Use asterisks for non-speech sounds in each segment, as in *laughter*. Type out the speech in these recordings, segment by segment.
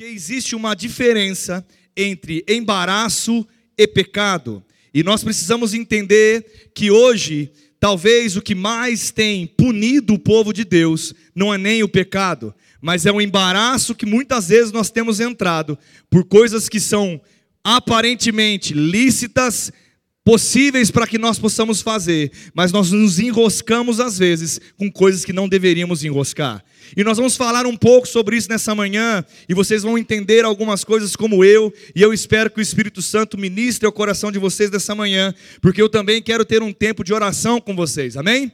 porque existe uma diferença entre embaraço e pecado. E nós precisamos entender que hoje, talvez o que mais tem punido o povo de Deus não é nem o pecado, mas é o embaraço que muitas vezes nós temos entrado por coisas que são aparentemente lícitas, possíveis para que nós possamos fazer, mas nós nos enroscamos às vezes com coisas que não deveríamos enroscar. E nós vamos falar um pouco sobre isso nessa manhã, e vocês vão entender algumas coisas como eu, e eu espero que o Espírito Santo ministre ao coração de vocês nessa manhã, porque eu também quero ter um tempo de oração com vocês, amém?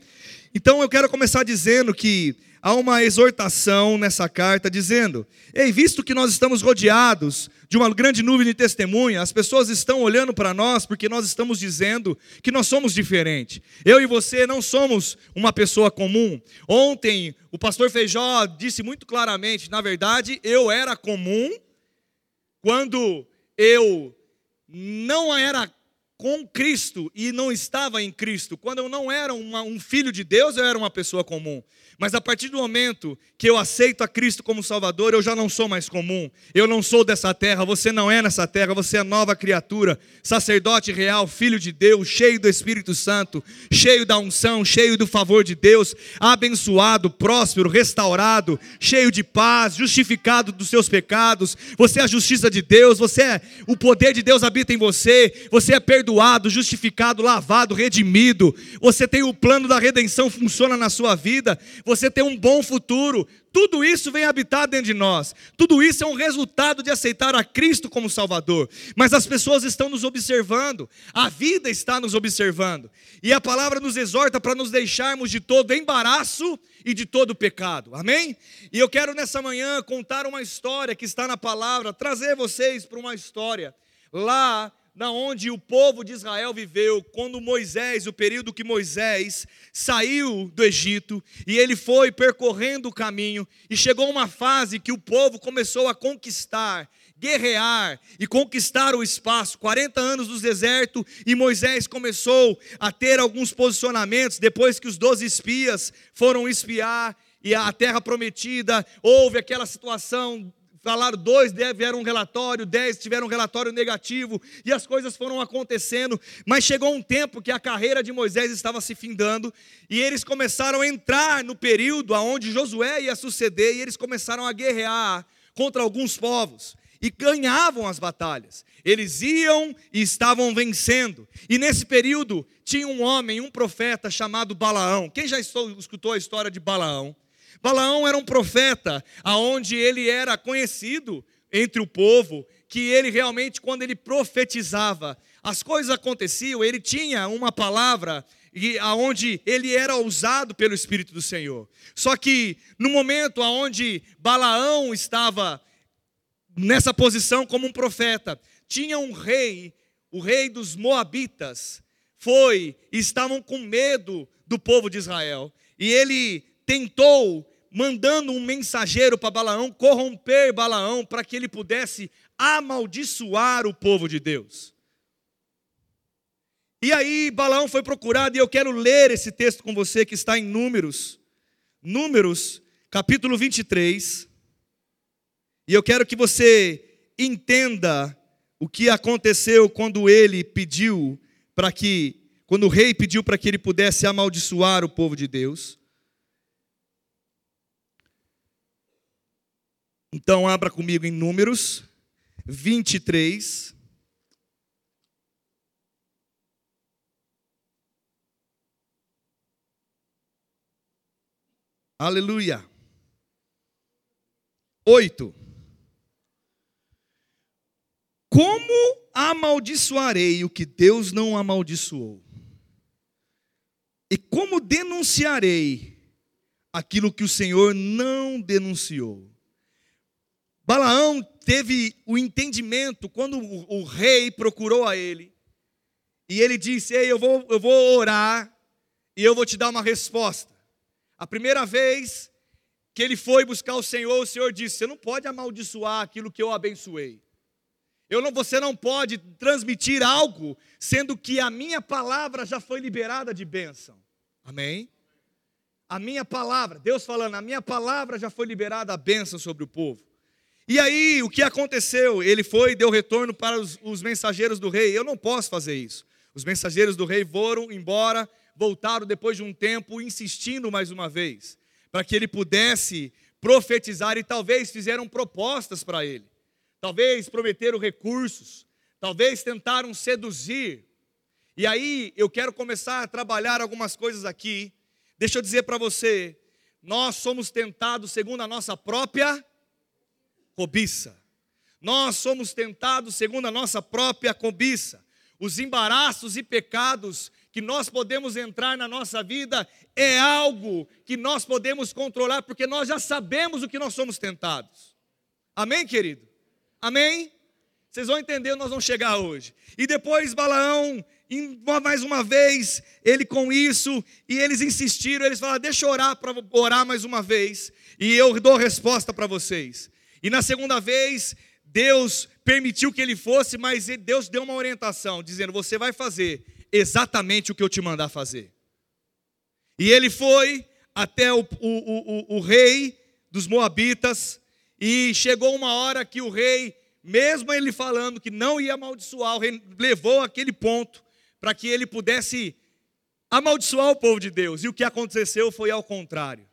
Então eu quero começar dizendo que há uma exortação nessa carta dizendo: Ei, visto que nós estamos rodeados de uma grande nuvem de testemunha, as pessoas estão olhando para nós porque nós estamos dizendo que nós somos diferentes. Eu e você não somos uma pessoa comum. Ontem, o pastor Feijó disse muito claramente: na verdade, eu era comum quando eu não era com Cristo e não estava em Cristo. Quando eu não era uma, um filho de Deus, eu era uma pessoa comum. Mas a partir do momento que eu aceito a Cristo como Salvador, eu já não sou mais comum. Eu não sou dessa terra, você não é nessa terra, você é nova criatura, sacerdote real, filho de Deus, cheio do Espírito Santo, cheio da unção, cheio do favor de Deus, abençoado, próspero, restaurado, cheio de paz, justificado dos seus pecados. Você é a justiça de Deus, você é o poder de Deus habita em você, você é perdoado, justificado, lavado, redimido. Você tem o plano da redenção funciona na sua vida você tem um bom futuro. Tudo isso vem habitar dentro de nós. Tudo isso é um resultado de aceitar a Cristo como Salvador. Mas as pessoas estão nos observando, a vida está nos observando. E a palavra nos exorta para nos deixarmos de todo embaraço e de todo pecado. Amém? E eu quero nessa manhã contar uma história que está na palavra, trazer vocês para uma história. Lá na onde o povo de Israel viveu quando Moisés, o período que Moisés saiu do Egito e ele foi percorrendo o caminho e chegou uma fase que o povo começou a conquistar, guerrear e conquistar o espaço. 40 anos do deserto e Moisés começou a ter alguns posicionamentos depois que os 12 espias foram espiar e a terra prometida, houve aquela situação Falaram dois, vieram um relatório, dez tiveram um relatório negativo, e as coisas foram acontecendo, mas chegou um tempo que a carreira de Moisés estava se findando, e eles começaram a entrar no período onde Josué ia suceder, e eles começaram a guerrear contra alguns povos, e ganhavam as batalhas. Eles iam e estavam vencendo. E nesse período tinha um homem, um profeta chamado Balaão. Quem já escutou a história de Balaão? Balaão era um profeta, aonde ele era conhecido entre o povo, que ele realmente, quando ele profetizava, as coisas aconteciam, ele tinha uma palavra e aonde ele era usado pelo Espírito do Senhor. Só que no momento aonde Balaão estava nessa posição como um profeta, tinha um rei, o rei dos moabitas, foi, estavam com medo do povo de Israel. E ele tentou, mandando um mensageiro para Balaão, corromper Balaão para que ele pudesse amaldiçoar o povo de Deus. E aí Balaão foi procurado, e eu quero ler esse texto com você que está em Números, Números, capítulo 23. E eu quero que você entenda o que aconteceu quando ele pediu para que, quando o rei pediu para que ele pudesse amaldiçoar o povo de Deus. Então, abra comigo em Números 23. Aleluia. 8. Como amaldiçoarei o que Deus não amaldiçoou? E como denunciarei aquilo que o Senhor não denunciou? Balaão teve o entendimento quando o, rei procurou a ele. E ele disse: Ei, eu vou, eu vou orar e eu vou te dar uma resposta. A primeira vez que ele foi buscar o Senhor, o Senhor disse: Você não pode amaldiçoar aquilo que eu abençoei. Eu não, você não pode transmitir algo, sendo que a minha palavra já foi liberada de bênção. Amém? A minha palavra, Deus falando, a minha palavra já foi liberada a bênção sobre o povo. E aí, o que aconteceu? Ele foi e deu retorno para os, os mensageiros do rei. Eu não posso fazer isso. Os mensageiros do rei foram embora, voltaram depois de um tempo, insistindo mais uma vez, para que ele pudesse profetizar e talvez fizeram propostas para ele. Talvez prometeram recursos, talvez tentaram seduzir. E aí eu quero começar a trabalhar algumas coisas aqui. Deixa eu dizer para você, nós somos tentados segundo a nossa própria cobiça. Nós somos tentados segundo a nossa própria cobiça. Os embaraços e pecados que nós podemos entrar na nossa vida é algo que nós podemos controlar, porque nós já sabemos o que nós somos tentados. Amém, querido? Amém? Vocês vão entender, nós vamos chegar hoje. E depois Balaão, mais uma vez, ele com isso, e eles insistiram, eles falaram: deixa eu orar para orar mais uma vez, e eu dou resposta para vocês. E na segunda vez, Deus permitiu que ele fosse, mas Deus deu uma orientação, dizendo: Você vai fazer exatamente o que eu te mandar fazer. E ele foi até o, o, o, o rei dos Moabitas, e chegou uma hora que o rei, mesmo ele falando que não ia amaldiçoar, o rei levou aquele ponto para que ele pudesse amaldiçoar o povo de Deus. E o que aconteceu foi ao contrário.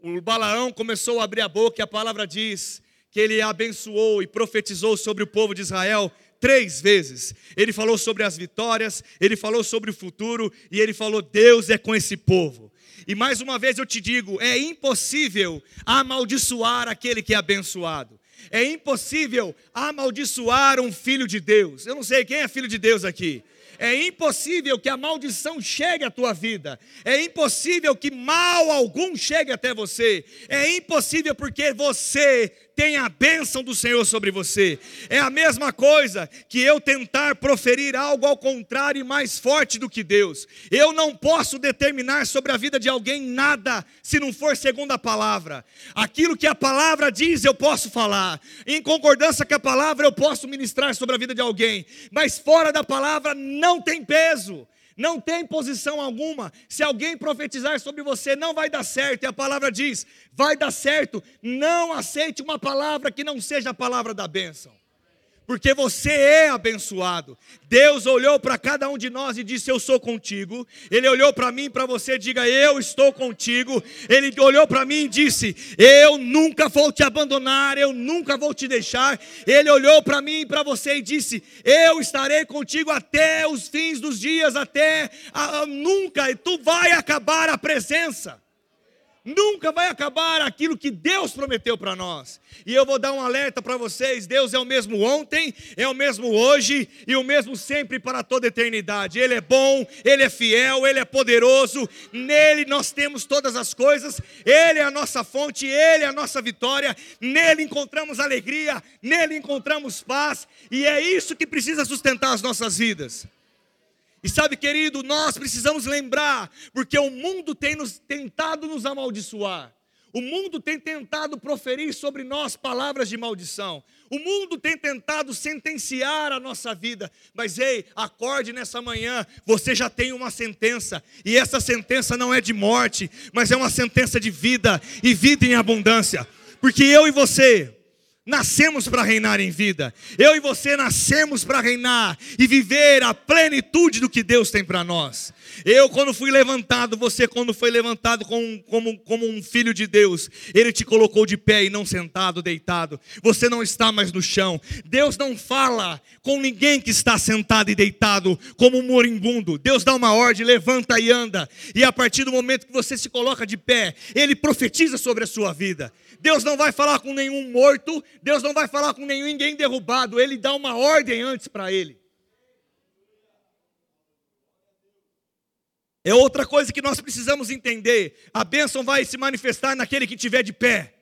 O Balaão começou a abrir a boca e a palavra diz que ele abençoou e profetizou sobre o povo de Israel três vezes. Ele falou sobre as vitórias, ele falou sobre o futuro e ele falou: Deus é com esse povo. E mais uma vez eu te digo: é impossível amaldiçoar aquele que é abençoado. É impossível amaldiçoar um filho de Deus. Eu não sei quem é filho de Deus aqui. É impossível que a maldição chegue à tua vida. É impossível que mal algum chegue até você. É impossível porque você tem a bênção do Senhor sobre você. É a mesma coisa que eu tentar proferir algo ao contrário e mais forte do que Deus. Eu não posso determinar sobre a vida de alguém nada se não for segundo a palavra. Aquilo que a palavra diz, eu posso falar. Em concordância com a palavra, eu posso ministrar sobre a vida de alguém. Mas fora da palavra, não tem peso. Não tem posição alguma. Se alguém profetizar sobre você, não vai dar certo. E a palavra diz: vai dar certo. Não aceite uma palavra que não seja a palavra da bênção porque você é abençoado. Deus olhou para cada um de nós e disse: Eu sou contigo. Ele olhou para mim e para você, diga: Eu estou contigo. Ele olhou para mim e disse: Eu nunca vou te abandonar, eu nunca vou te deixar. Ele olhou para mim e para você e disse: Eu estarei contigo até os fins dos dias, até a, a, nunca, e tu vai acabar a presença. Nunca vai acabar aquilo que Deus prometeu para nós. E eu vou dar um alerta para vocês: Deus é o mesmo ontem, é o mesmo hoje e o mesmo sempre para toda eternidade. Ele é bom, ele é fiel, ele é poderoso. Nele nós temos todas as coisas. Ele é a nossa fonte, ele é a nossa vitória. Nele encontramos alegria, nele encontramos paz, e é isso que precisa sustentar as nossas vidas. E sabe, querido, nós precisamos lembrar, porque o mundo tem nos tentado nos amaldiçoar. O mundo tem tentado proferir sobre nós palavras de maldição. O mundo tem tentado sentenciar a nossa vida. Mas ei, acorde nessa manhã, você já tem uma sentença. E essa sentença não é de morte, mas é uma sentença de vida e vida em abundância. Porque eu e você, Nascemos para reinar em vida. Eu e você nascemos para reinar e viver a plenitude do que Deus tem para nós. Eu, quando fui levantado, você, quando foi levantado como, como, como um filho de Deus, Ele te colocou de pé e não sentado, deitado. Você não está mais no chão. Deus não fala com ninguém que está sentado e deitado como um moribundo. Deus dá uma ordem, levanta e anda. E a partir do momento que você se coloca de pé, Ele profetiza sobre a sua vida. Deus não vai falar com nenhum morto, Deus não vai falar com nenhum ninguém derrubado, ele dá uma ordem antes para ele. É outra coisa que nós precisamos entender. A bênção vai se manifestar naquele que estiver de pé.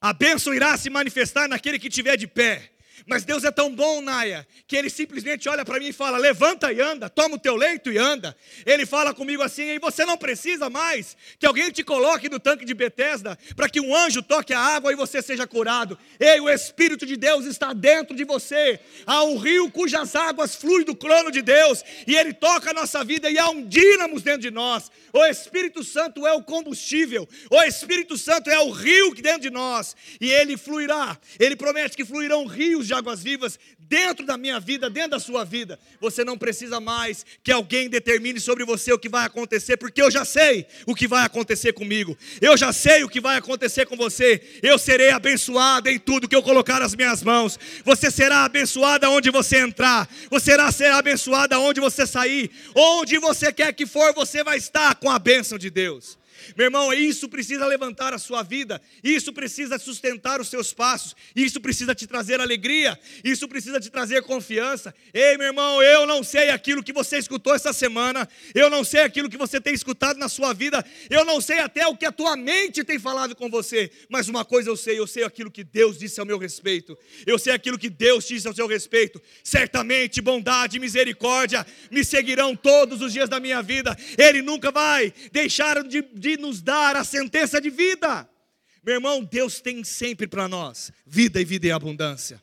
A bênção irá se manifestar naquele que estiver de pé. Mas Deus é tão bom, Naia, que Ele simplesmente olha para mim e fala: levanta e anda, toma o teu leito e anda. Ele fala comigo assim, e você não precisa mais que alguém te coloque no tanque de Betesda para que um anjo toque a água e você seja curado. Ei, o Espírito de Deus está dentro de você. Há um rio cujas águas fluem do crono de Deus e Ele toca a nossa vida e há um dínamo dentro de nós. O Espírito Santo é o combustível, o Espírito Santo é o rio que dentro de nós e Ele fluirá. Ele promete que fluirão rios de águas vivas dentro da minha vida, dentro da sua vida. Você não precisa mais que alguém determine sobre você o que vai acontecer, porque eu já sei o que vai acontecer comigo. Eu já sei o que vai acontecer com você. Eu serei abençoado em tudo que eu colocar as minhas mãos. Você será abençoado aonde você entrar. Você será, será abençoado aonde você sair. Onde você quer que for, você vai estar com a bênção de Deus. Meu irmão, isso precisa levantar a sua vida, isso precisa sustentar os seus passos, isso precisa te trazer alegria, isso precisa te trazer confiança. Ei, meu irmão, eu não sei aquilo que você escutou essa semana, eu não sei aquilo que você tem escutado na sua vida, eu não sei até o que a tua mente tem falado com você, mas uma coisa eu sei, eu sei aquilo que Deus disse ao meu respeito, eu sei aquilo que Deus disse ao seu respeito. Certamente bondade e misericórdia me seguirão todos os dias da minha vida, Ele nunca vai deixar de, de nos dar a sentença de vida. Meu irmão, Deus tem sempre para nós vida e vida em abundância.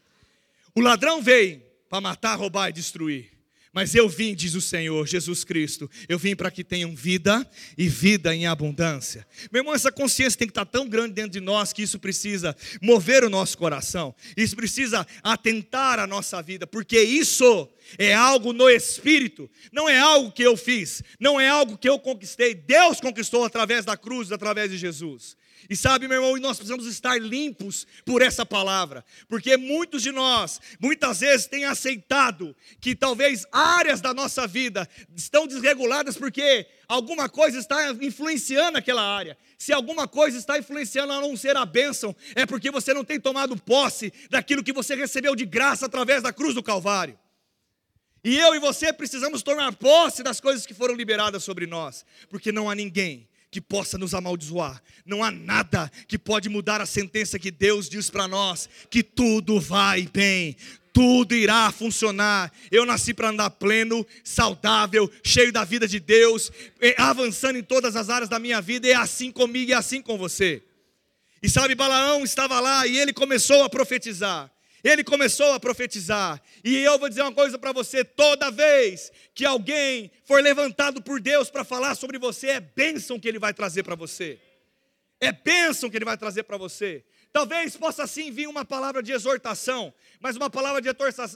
O ladrão veio para matar, roubar e destruir. Mas eu vim, diz o Senhor Jesus Cristo, eu vim para que tenham vida e vida em abundância. Meu irmão, essa consciência tem que estar tão grande dentro de nós que isso precisa mover o nosso coração, isso precisa atentar a nossa vida, porque isso é algo no espírito, não é algo que eu fiz, não é algo que eu conquistei, Deus conquistou através da cruz, através de Jesus. E sabe, meu irmão, nós precisamos estar limpos por essa palavra, porque muitos de nós, muitas vezes, têm aceitado que talvez áreas da nossa vida estão desreguladas porque alguma coisa está influenciando aquela área. Se alguma coisa está influenciando a não ser a bênção, é porque você não tem tomado posse daquilo que você recebeu de graça através da cruz do Calvário. E eu e você precisamos tomar posse das coisas que foram liberadas sobre nós, porque não há ninguém que possa nos amaldiçoar. Não há nada que pode mudar a sentença que Deus diz para nós, que tudo vai bem, tudo irá funcionar. Eu nasci para andar pleno, saudável, cheio da vida de Deus, avançando em todas as áreas da minha vida, e é assim comigo e é assim com você. E sabe, Balaão estava lá e ele começou a profetizar ele começou a profetizar. E eu vou dizer uma coisa para você: toda vez que alguém for levantado por Deus para falar sobre você, é bênção que ele vai trazer para você. É bênção que ele vai trazer para você. Talvez possa sim vir uma palavra de exortação, mas uma palavra de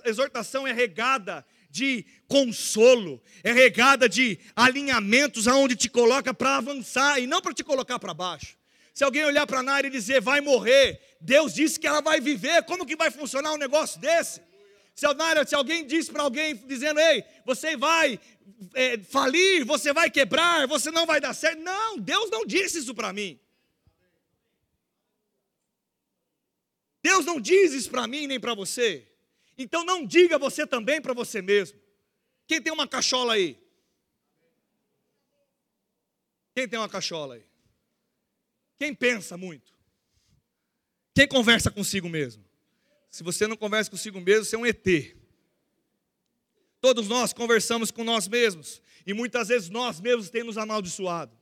exortação é regada de consolo, é regada de alinhamentos aonde te coloca para avançar e não para te colocar para baixo. Se alguém olhar para a Naira e dizer vai morrer, Deus disse que ela vai viver, como que vai funcionar um negócio desse? Se, Naira, se alguém diz para alguém dizendo, ei, você vai é, falir, você vai quebrar, você não vai dar certo. Não, Deus não disse isso para mim. Deus não diz isso para mim nem para você. Então não diga você também para você mesmo. Quem tem uma cachola aí? Quem tem uma cachola aí? Quem pensa muito? Quem conversa consigo mesmo? Se você não conversa consigo mesmo, você é um ET. Todos nós conversamos com nós mesmos. E muitas vezes nós mesmos temos amaldiçoado.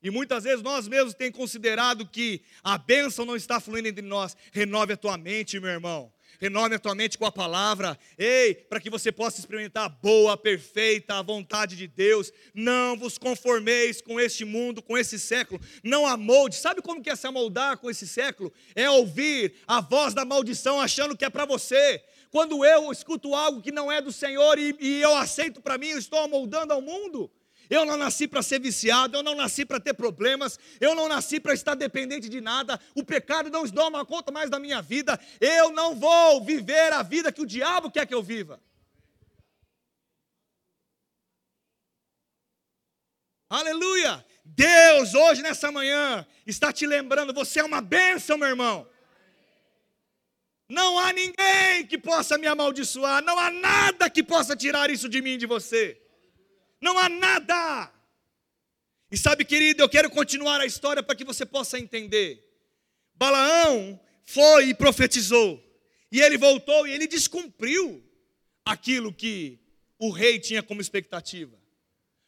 E muitas vezes nós mesmos temos considerado que a bênção não está fluindo entre nós. Renove a tua mente, meu irmão renove a tua mente com a palavra, ei, para que você possa experimentar a boa, perfeita a vontade de Deus. Não vos conformeis com este mundo, com esse século. Não amolde. Sabe como que é se amoldar com esse século? É ouvir a voz da maldição achando que é para você. Quando eu escuto algo que não é do Senhor e, e eu aceito para mim, eu estou amoldando ao mundo. Eu não nasci para ser viciado, eu não nasci para ter problemas, eu não nasci para estar dependente de nada. O pecado não toma conta mais da minha vida. Eu não vou viver a vida que o diabo quer que eu viva. Aleluia! Deus, hoje nessa manhã, está te lembrando: você é uma bênção, meu irmão. Não há ninguém que possa me amaldiçoar, não há nada que possa tirar isso de mim e de você. Não há nada. E sabe, querido, eu quero continuar a história para que você possa entender. Balaão foi e profetizou. E ele voltou e ele descumpriu aquilo que o rei tinha como expectativa.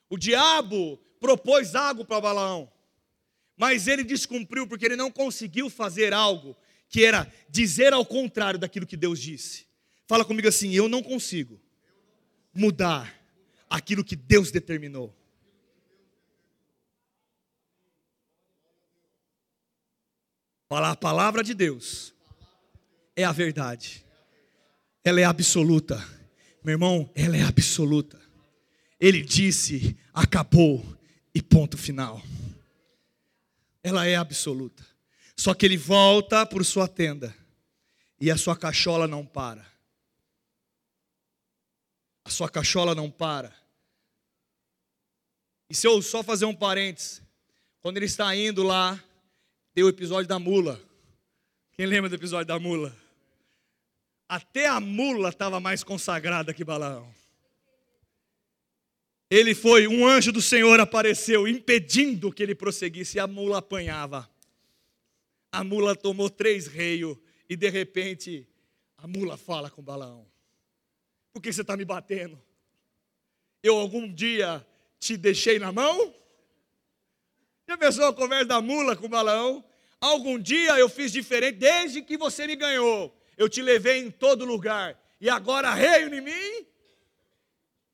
O diabo propôs algo para Balaão, mas ele descumpriu porque ele não conseguiu fazer algo que era dizer ao contrário daquilo que Deus disse. Fala comigo assim: eu não consigo mudar aquilo que Deus determinou. A palavra de Deus é a verdade. Ela é absoluta. Meu irmão, ela é absoluta. Ele disse, acabou e ponto final. Ela é absoluta. Só que ele volta por sua tenda e a sua cachola não para. A sua cachola não para. E se eu só fazer um parênteses, quando ele está indo lá, tem o episódio da mula. Quem lembra do episódio da mula? Até a mula estava mais consagrada que Balaão. Ele foi, um anjo do Senhor apareceu, impedindo que ele prosseguisse, e a mula apanhava. A mula tomou três reios, e de repente, a mula fala com Balaão: Por que você está me batendo? Eu algum dia te deixei na mão? Pensou a conversa da mula com Balaão? Algum dia eu fiz diferente, desde que você me ganhou. Eu te levei em todo lugar. E agora reio em mim?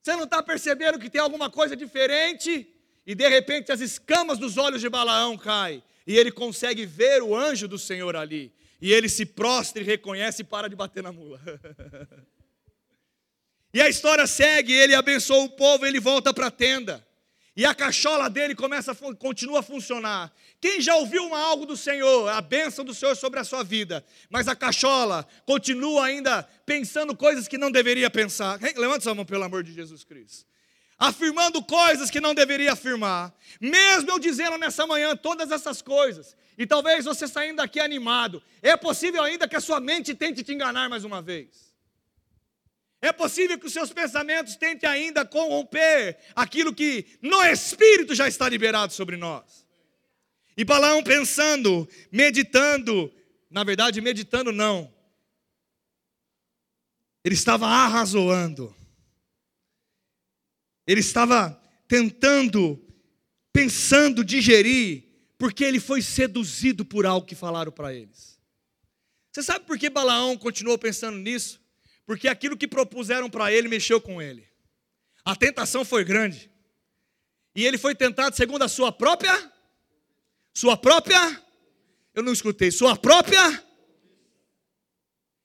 Você não está percebendo que tem alguma coisa diferente? E de repente as escamas dos olhos de Balaão caem. E ele consegue ver o anjo do Senhor ali. E ele se prostra e reconhece e para de bater na mula. *laughs* e a história segue, ele abençoa o povo, ele volta para a tenda. E a cachola dele começa continua a funcionar. Quem já ouviu uma algo do Senhor, a bênção do Senhor sobre a sua vida, mas a cachola continua ainda pensando coisas que não deveria pensar. Levanta sua mão pelo amor de Jesus Cristo. Afirmando coisas que não deveria afirmar. Mesmo eu dizendo nessa manhã todas essas coisas, e talvez você saindo daqui animado, é possível ainda que a sua mente tente te enganar mais uma vez. É possível que os seus pensamentos tentem ainda corromper aquilo que no Espírito já está liberado sobre nós. E Balaão pensando, meditando, na verdade, meditando não, ele estava arrazoando, ele estava tentando, pensando, digerir, porque ele foi seduzido por algo que falaram para eles. Você sabe por que Balaão continuou pensando nisso? Porque aquilo que propuseram para ele mexeu com ele. A tentação foi grande. E ele foi tentado segundo a sua própria sua própria Eu não escutei, sua própria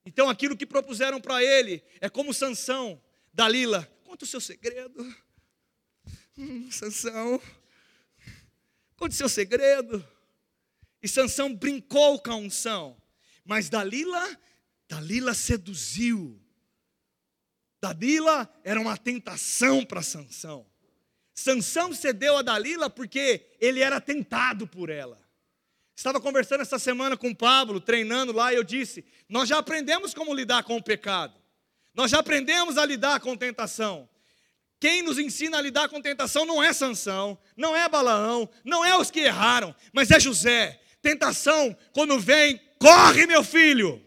Então aquilo que propuseram para ele é como Sansão, Dalila, conta o seu segredo. Hum, Sansão, conta o seu segredo. E Sansão brincou com a unção, mas Dalila, Dalila seduziu Dalila era uma tentação para Sansão. Sansão cedeu a Dalila porque ele era tentado por ela. Estava conversando essa semana com Pablo, treinando lá, e eu disse: Nós já aprendemos como lidar com o pecado, nós já aprendemos a lidar com tentação. Quem nos ensina a lidar com tentação não é Sansão, não é Balaão, não é os que erraram, mas é José. Tentação, quando vem, corre, meu filho,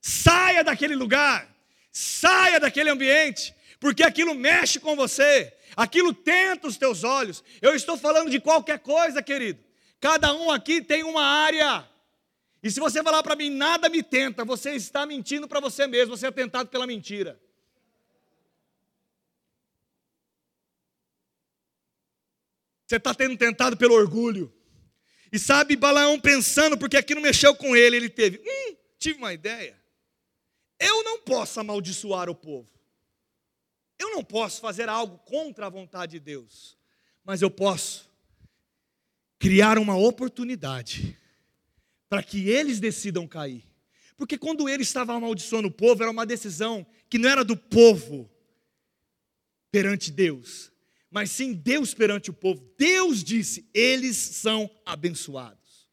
saia daquele lugar. Saia daquele ambiente, porque aquilo mexe com você, aquilo tenta os teus olhos. Eu estou falando de qualquer coisa, querido. Cada um aqui tem uma área. E se você falar para mim, nada me tenta, você está mentindo para você mesmo, você é tentado pela mentira. Você está tendo tentado pelo orgulho. E sabe, Balaão pensando, porque aquilo mexeu com ele, ele teve, hum, tive uma ideia. Eu não posso amaldiçoar o povo. Eu não posso fazer algo contra a vontade de Deus. Mas eu posso criar uma oportunidade para que eles decidam cair. Porque quando ele estava amaldiçoando o povo, era uma decisão que não era do povo perante Deus, mas sim Deus perante o povo. Deus disse: eles são abençoados.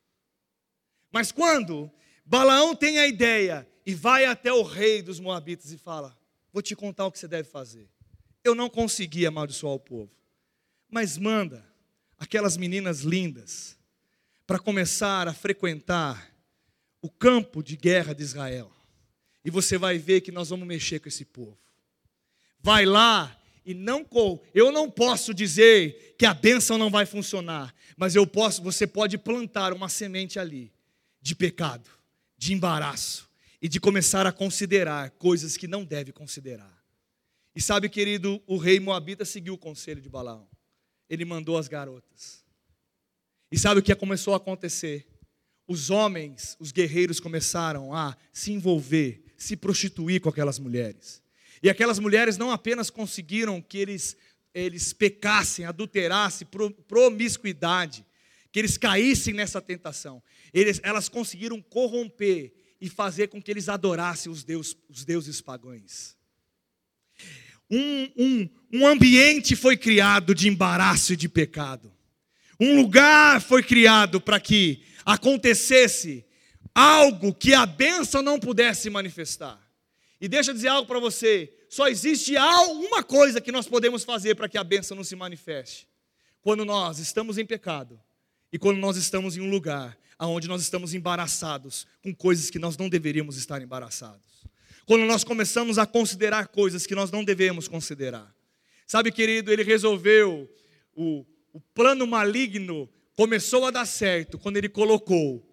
Mas quando Balaão tem a ideia e vai até o rei dos Moabitas e fala: Vou te contar o que você deve fazer. Eu não consegui amaldiçoar o povo, mas manda aquelas meninas lindas para começar a frequentar o campo de guerra de Israel. E você vai ver que nós vamos mexer com esse povo. Vai lá e não eu não posso dizer que a bênção não vai funcionar, mas eu posso, você pode plantar uma semente ali de pecado, de embaraço e de começar a considerar coisas que não deve considerar. E sabe, querido, o rei Moabita seguiu o conselho de Balaão. Ele mandou as garotas. E sabe o que começou a acontecer? Os homens, os guerreiros começaram a se envolver, se prostituir com aquelas mulheres. E aquelas mulheres não apenas conseguiram que eles, eles pecassem, adulterassem, promiscuidade, que eles caíssem nessa tentação. Eles, elas conseguiram corromper e fazer com que eles adorassem os, deus, os deuses pagãos. Um, um, um ambiente foi criado de embaraço e de pecado. Um lugar foi criado para que acontecesse algo que a bênção não pudesse manifestar. E deixa eu dizer algo para você: só existe uma coisa que nós podemos fazer para que a bênção não se manifeste. Quando nós estamos em pecado e quando nós estamos em um lugar onde nós estamos embaraçados com coisas que nós não deveríamos estar embaraçados. Quando nós começamos a considerar coisas que nós não devemos considerar. Sabe, querido, ele resolveu, o, o plano maligno começou a dar certo quando ele colocou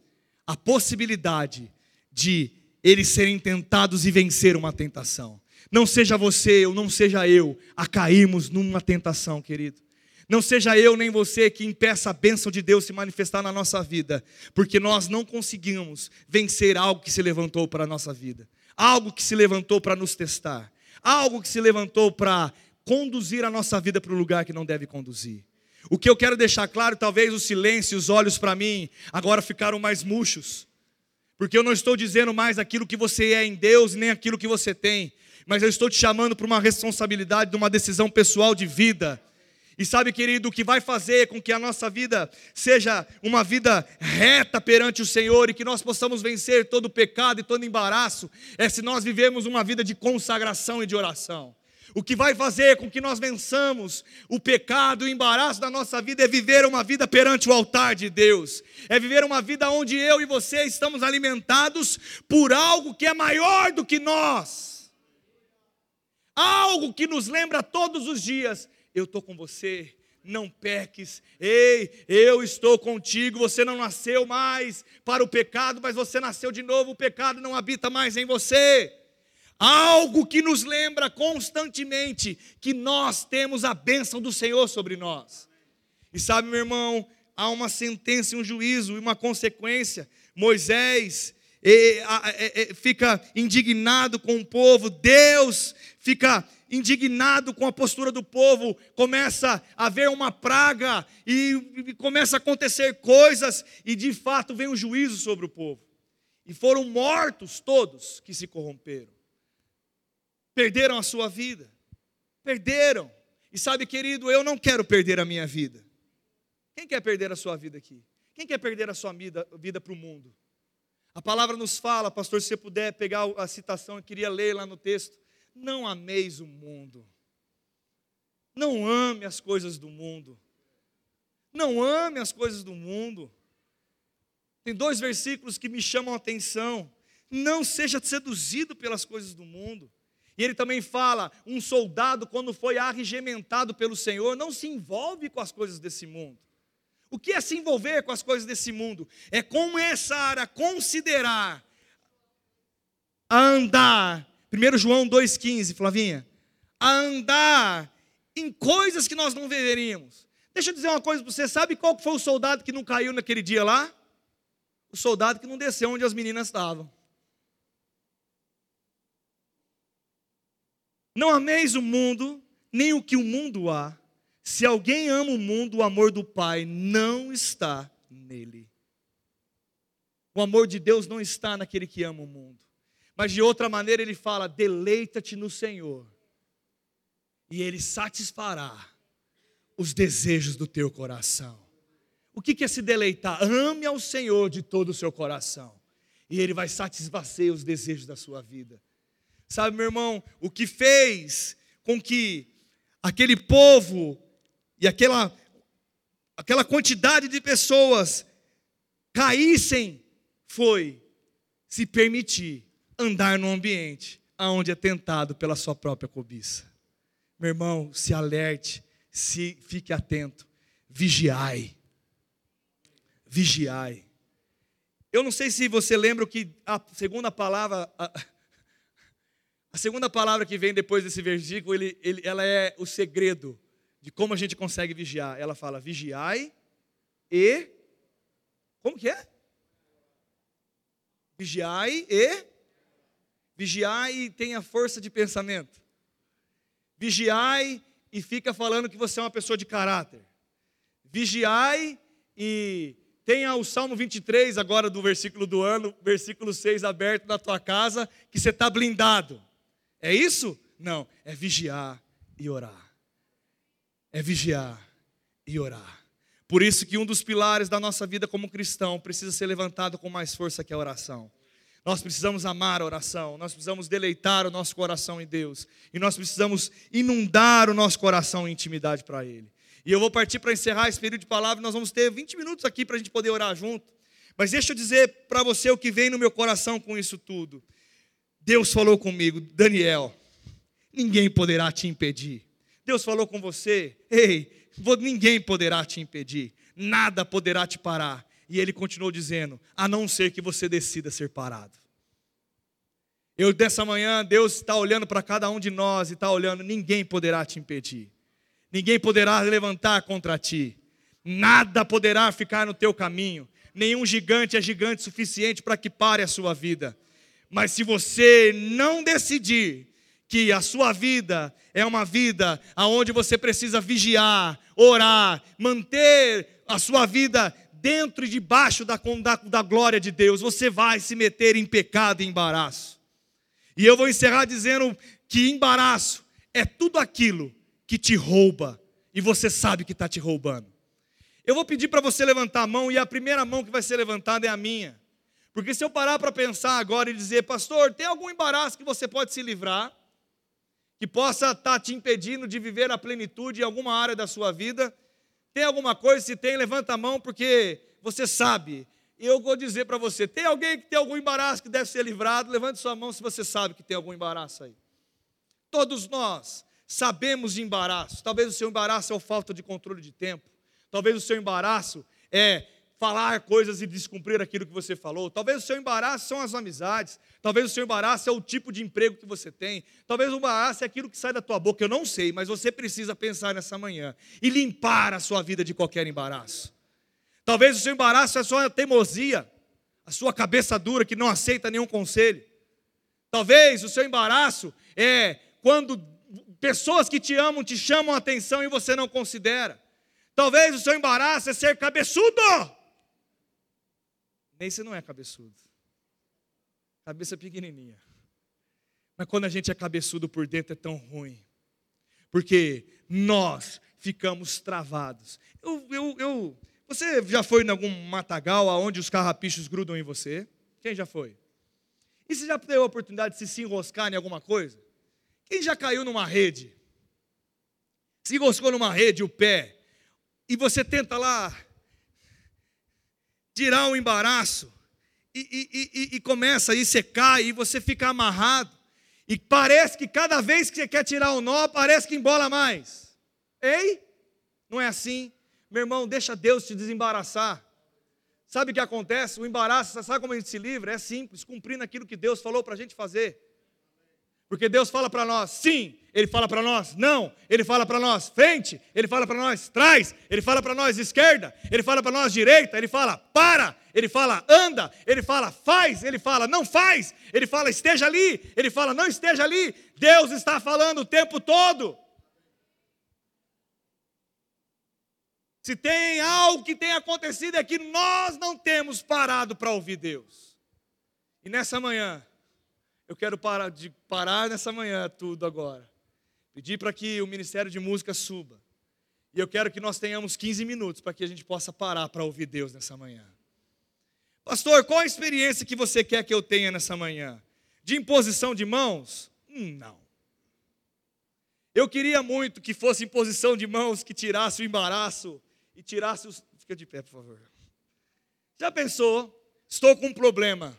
a possibilidade de eles serem tentados e vencer uma tentação. Não seja você ou não seja eu a cairmos numa tentação, querido. Não seja eu nem você que impeça a bênção de Deus se manifestar na nossa vida, porque nós não conseguimos vencer algo que se levantou para a nossa vida, algo que se levantou para nos testar, algo que se levantou para conduzir a nossa vida para o lugar que não deve conduzir. O que eu quero deixar claro, talvez o silêncio, os olhos para mim, agora ficaram mais murchos. Porque eu não estou dizendo mais aquilo que você é em Deus, nem aquilo que você tem, mas eu estou te chamando para uma responsabilidade, de uma decisão pessoal de vida. E sabe, querido, o que vai fazer com que a nossa vida seja uma vida reta perante o Senhor e que nós possamos vencer todo pecado e todo embaraço, é se nós vivemos uma vida de consagração e de oração. O que vai fazer com que nós vençamos o pecado e o embaraço da nossa vida é viver uma vida perante o altar de Deus. É viver uma vida onde eu e você estamos alimentados por algo que é maior do que nós. Algo que nos lembra todos os dias: eu estou com você, não peques. Ei, eu estou contigo. Você não nasceu mais para o pecado, mas você nasceu de novo. O pecado não habita mais em você algo que nos lembra constantemente que nós temos a bênção do Senhor sobre nós. E sabe, meu irmão, há uma sentença, um juízo e uma consequência. Moisés é, é, é, fica indignado com o povo, Deus fica indignado com a postura do povo, começa a haver uma praga e, começa a acontecer coisas, e de fato vem um juízo sobre o povo. E foram mortos todos que se corromperam perderam a sua vida. Perderam. E sabe, querido, eu não quero perder a minha vida. Quem quer perder a sua vida aqui? Quem quer perder a sua vida, vida para o mundo? A palavra nos fala, pastor, se você puder pegar a citação, eu queria ler lá no texto. Não ameis o mundo. Não ame as coisas do mundo. Não ame as coisas do mundo. Tem dois versículos que me chamam a atenção. Não seja seduzido pelas coisas do mundo. E ele também fala: um soldado, quando foi arregimentado pelo Senhor, não se envolve com as coisas desse mundo. O que é se envolver com as coisas desse mundo? É começar a considerar, a andar. 1 João 2,15, Flavinha. A andar em coisas que nós não deveríamos. Deixa eu dizer uma coisa para você: sabe qual foi o soldado que não caiu naquele dia lá? O soldado que não desceu onde as meninas estavam. Não ameis o mundo, nem o que o mundo há. Se alguém ama o mundo, o amor do Pai não está nele. O amor de Deus não está naquele que ama o mundo. Mas de outra maneira ele fala: deleita-te no Senhor, e Ele satisfará os desejos do teu coração. O que é se deleitar? Ame ao Senhor de todo o seu coração, e Ele vai satisfazer os desejos da sua vida. Sabe, meu irmão, o que fez com que aquele povo e aquela, aquela quantidade de pessoas caíssem foi se permitir andar num ambiente onde é tentado pela sua própria cobiça. Meu irmão, se alerte, se fique atento, vigiai. Vigiai. Eu não sei se você lembra que a segunda palavra, a, a segunda palavra que vem depois desse versículo, ele, ele, ela é o segredo de como a gente consegue vigiar. Ela fala: vigiai e. Como que é? Vigiai e. Vigiai e tenha força de pensamento. Vigiai e fica falando que você é uma pessoa de caráter. Vigiai e tenha o Salmo 23 agora do versículo do ano, versículo 6 aberto na tua casa, que você está blindado. É isso? Não, é vigiar e orar. É vigiar e orar. Por isso que um dos pilares da nossa vida como cristão precisa ser levantado com mais força que a oração. Nós precisamos amar a oração, nós precisamos deleitar o nosso coração em Deus, e nós precisamos inundar o nosso coração em intimidade para Ele. E eu vou partir para encerrar esse período de palavra. Nós vamos ter 20 minutos aqui para a gente poder orar junto. Mas deixa eu dizer para você o que vem no meu coração com isso tudo. Deus falou comigo, Daniel, ninguém poderá te impedir. Deus falou com você, ei, ninguém poderá te impedir, nada poderá te parar. E ele continuou dizendo, a não ser que você decida ser parado. Eu, dessa manhã, Deus está olhando para cada um de nós e está olhando, ninguém poderá te impedir ninguém poderá levantar contra ti, nada poderá ficar no teu caminho, nenhum gigante é gigante suficiente para que pare a sua vida. Mas se você não decidir que a sua vida é uma vida aonde você precisa vigiar, orar, manter a sua vida dentro e debaixo da, da, da glória de Deus, você vai se meter em pecado e embaraço. E eu vou encerrar dizendo que embaraço é tudo aquilo que te rouba e você sabe que está te roubando. Eu vou pedir para você levantar a mão e a primeira mão que vai ser levantada é a minha. Porque se eu parar para pensar agora e dizer, pastor, tem algum embaraço que você pode se livrar, que possa estar tá te impedindo de viver a plenitude em alguma área da sua vida? Tem alguma coisa? Se tem, levanta a mão, porque você sabe. Eu vou dizer para você: tem alguém que tem algum embaraço que deve ser livrado? Levante sua mão se você sabe que tem algum embaraço aí. Todos nós sabemos de embaraço. Talvez o seu embaraço é a falta de controle de tempo. Talvez o seu embaraço é falar coisas e descumprir aquilo que você falou. Talvez o seu embaraço são as amizades. Talvez o seu embaraço é o tipo de emprego que você tem. Talvez o embaraço é aquilo que sai da tua boca. Eu não sei, mas você precisa pensar nessa manhã e limpar a sua vida de qualquer embaraço. Talvez o seu embaraço é a sua teimosia, a sua cabeça dura que não aceita nenhum conselho. Talvez o seu embaraço é quando Pessoas que te amam te chamam a atenção e você não considera. Talvez o seu embaraço é ser cabeçudo. Nem se não é cabeçudo. Cabeça pequenininha. Mas quando a gente é cabeçudo por dentro é tão ruim. Porque nós ficamos travados. Eu, eu, eu, você já foi em algum matagal onde os carrapichos grudam em você? Quem já foi? E você já teve a oportunidade de se enroscar em alguma coisa? Quem já caiu numa rede? Se enroscou numa rede o pé, e você tenta lá tirar o embaraço, e, e, e, e começa, você cai, e você fica amarrado, e parece que cada vez que você quer tirar o nó, parece que embola mais. Ei? Não é assim? Meu irmão, deixa Deus te desembaraçar. Sabe o que acontece? O embaraço, sabe como a gente se livra? É simples, cumprindo aquilo que Deus falou para a gente fazer. Porque Deus fala para nós sim, Ele fala para nós não, Ele fala para nós frente, Ele fala para nós trás, Ele fala para nós esquerda, Ele fala para nós direita, Ele fala para, Ele fala anda, Ele fala faz, Ele fala não faz, Ele fala esteja ali, Ele fala não esteja ali. Deus está falando o tempo todo. Se tem algo que tem acontecido é que nós não temos parado para ouvir Deus. E nessa manhã, eu quero parar, de parar nessa manhã tudo agora. Pedir para que o Ministério de Música suba. E eu quero que nós tenhamos 15 minutos para que a gente possa parar para ouvir Deus nessa manhã. Pastor, qual a experiência que você quer que eu tenha nessa manhã? De imposição de mãos? Hum, não. Eu queria muito que fosse imposição de mãos que tirasse o embaraço e tirasse os. Fica de pé, por favor. Já pensou? Estou com um problema.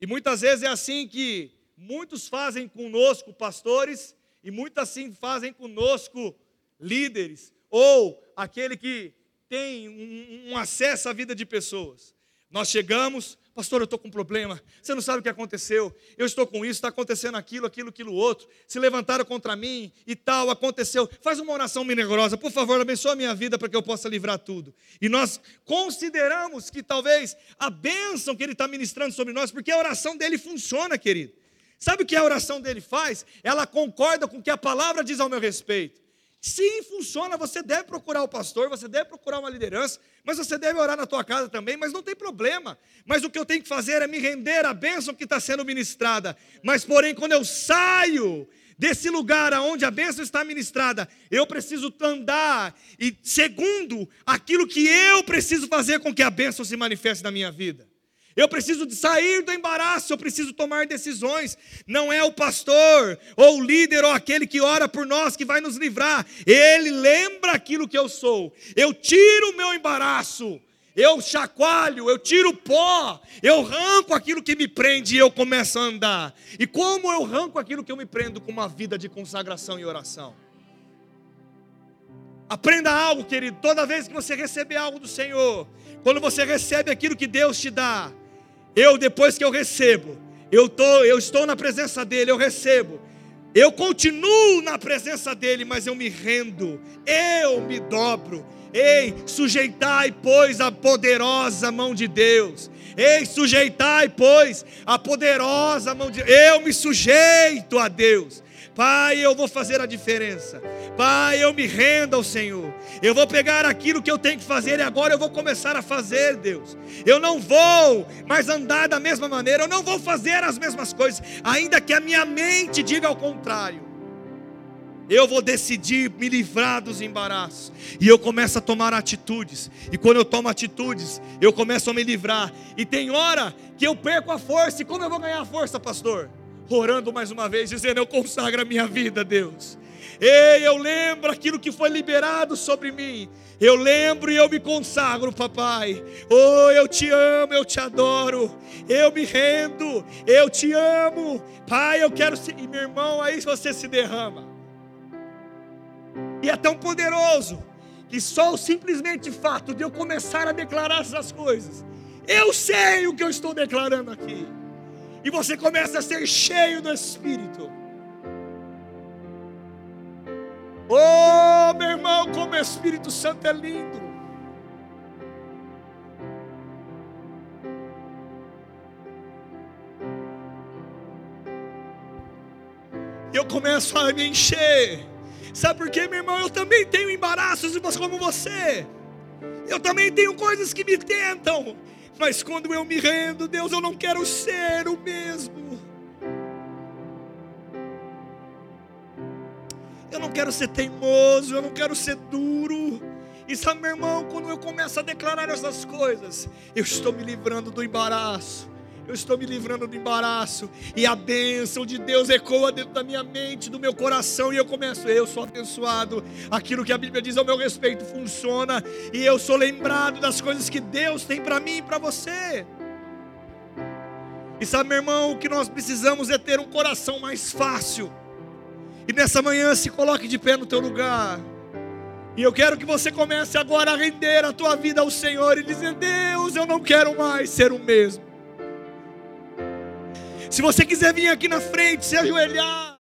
E muitas vezes é assim que muitos fazem conosco, pastores, e muitas assim fazem conosco, líderes, ou aquele que tem um, um acesso à vida de pessoas. Nós chegamos, pastor, eu estou com um problema, você não sabe o que aconteceu, eu estou com isso, está acontecendo aquilo, aquilo, aquilo outro, se levantaram contra mim e tal, aconteceu. Faz uma oração milagrosa, por favor, abençoa a minha vida para que eu possa livrar tudo. E nós consideramos que talvez a bênção que ele está ministrando sobre nós, porque a oração dele funciona, querido. Sabe o que a oração dele faz? Ela concorda com o que a palavra diz ao meu respeito. Sim, funciona, você deve procurar o pastor, você deve procurar uma liderança, mas você deve orar na tua casa também, mas não tem problema. Mas o que eu tenho que fazer é me render à bênção que está sendo ministrada. Mas, porém, quando eu saio desse lugar aonde a bênção está ministrada, eu preciso andar e segundo aquilo que eu preciso fazer com que a bênção se manifeste na minha vida. Eu preciso sair do embaraço, eu preciso tomar decisões. Não é o pastor, ou o líder, ou aquele que ora por nós que vai nos livrar. Ele lembra aquilo que eu sou. Eu tiro o meu embaraço, eu chacoalho, eu tiro o pó, eu arranco aquilo que me prende e eu começo a andar. E como eu arranco aquilo que eu me prendo com uma vida de consagração e oração? Aprenda algo, querido, toda vez que você receber algo do Senhor, quando você recebe aquilo que Deus te dá, eu, depois que eu recebo, eu, tô, eu estou na presença dEle, eu recebo. Eu continuo na presença dEle, mas eu me rendo, eu me dobro. Ei, sujeitai, pois, a poderosa mão de Deus. Ei, sujeitai, pois, a poderosa mão de Deus. Eu me sujeito a Deus. Pai, eu vou fazer a diferença. Pai, eu me rendo ao Senhor. Eu vou pegar aquilo que eu tenho que fazer e agora eu vou começar a fazer, Deus. Eu não vou mais andar da mesma maneira, eu não vou fazer as mesmas coisas, ainda que a minha mente diga ao contrário. Eu vou decidir me livrar dos embaraços. E eu começo a tomar atitudes. E quando eu tomo atitudes, eu começo a me livrar. E tem hora que eu perco a força. E como eu vou ganhar a força, pastor? Orando mais uma vez, dizendo: Eu consagro a minha vida, Deus. Ei, eu lembro aquilo que foi liberado sobre mim. Eu lembro e eu me consagro, papai. Oh, eu te amo, eu te adoro. Eu me rendo, eu te amo. Pai, eu quero ser. E meu irmão, aí você se derrama. E é tão poderoso que só o simplesmente fato de eu começar a declarar essas coisas, eu sei o que eu estou declarando aqui e você começa a ser cheio do Espírito. Oh, meu irmão, como o Espírito Santo é lindo. Eu começo a me encher. Sabe por quê, meu irmão? Eu também tenho embaraços como você. Eu também tenho coisas que me tentam. Mas quando eu me rendo, Deus, eu não quero ser o mesmo. Eu não quero ser teimoso, eu não quero ser duro. E sabe, meu irmão, quando eu começo a declarar essas coisas, eu estou me livrando do embaraço eu estou me livrando do embaraço, e a bênção de Deus ecoa dentro da minha mente, do meu coração, e eu começo, eu sou abençoado, aquilo que a Bíblia diz ao meu respeito funciona, e eu sou lembrado das coisas que Deus tem para mim e para você. E sabe, meu irmão, o que nós precisamos é ter um coração mais fácil. E nessa manhã se coloque de pé no teu lugar. E eu quero que você comece agora a render a tua vida ao Senhor e dizer: Deus, eu não quero mais ser o mesmo. Se você quiser vir aqui na frente, se ajoelhar.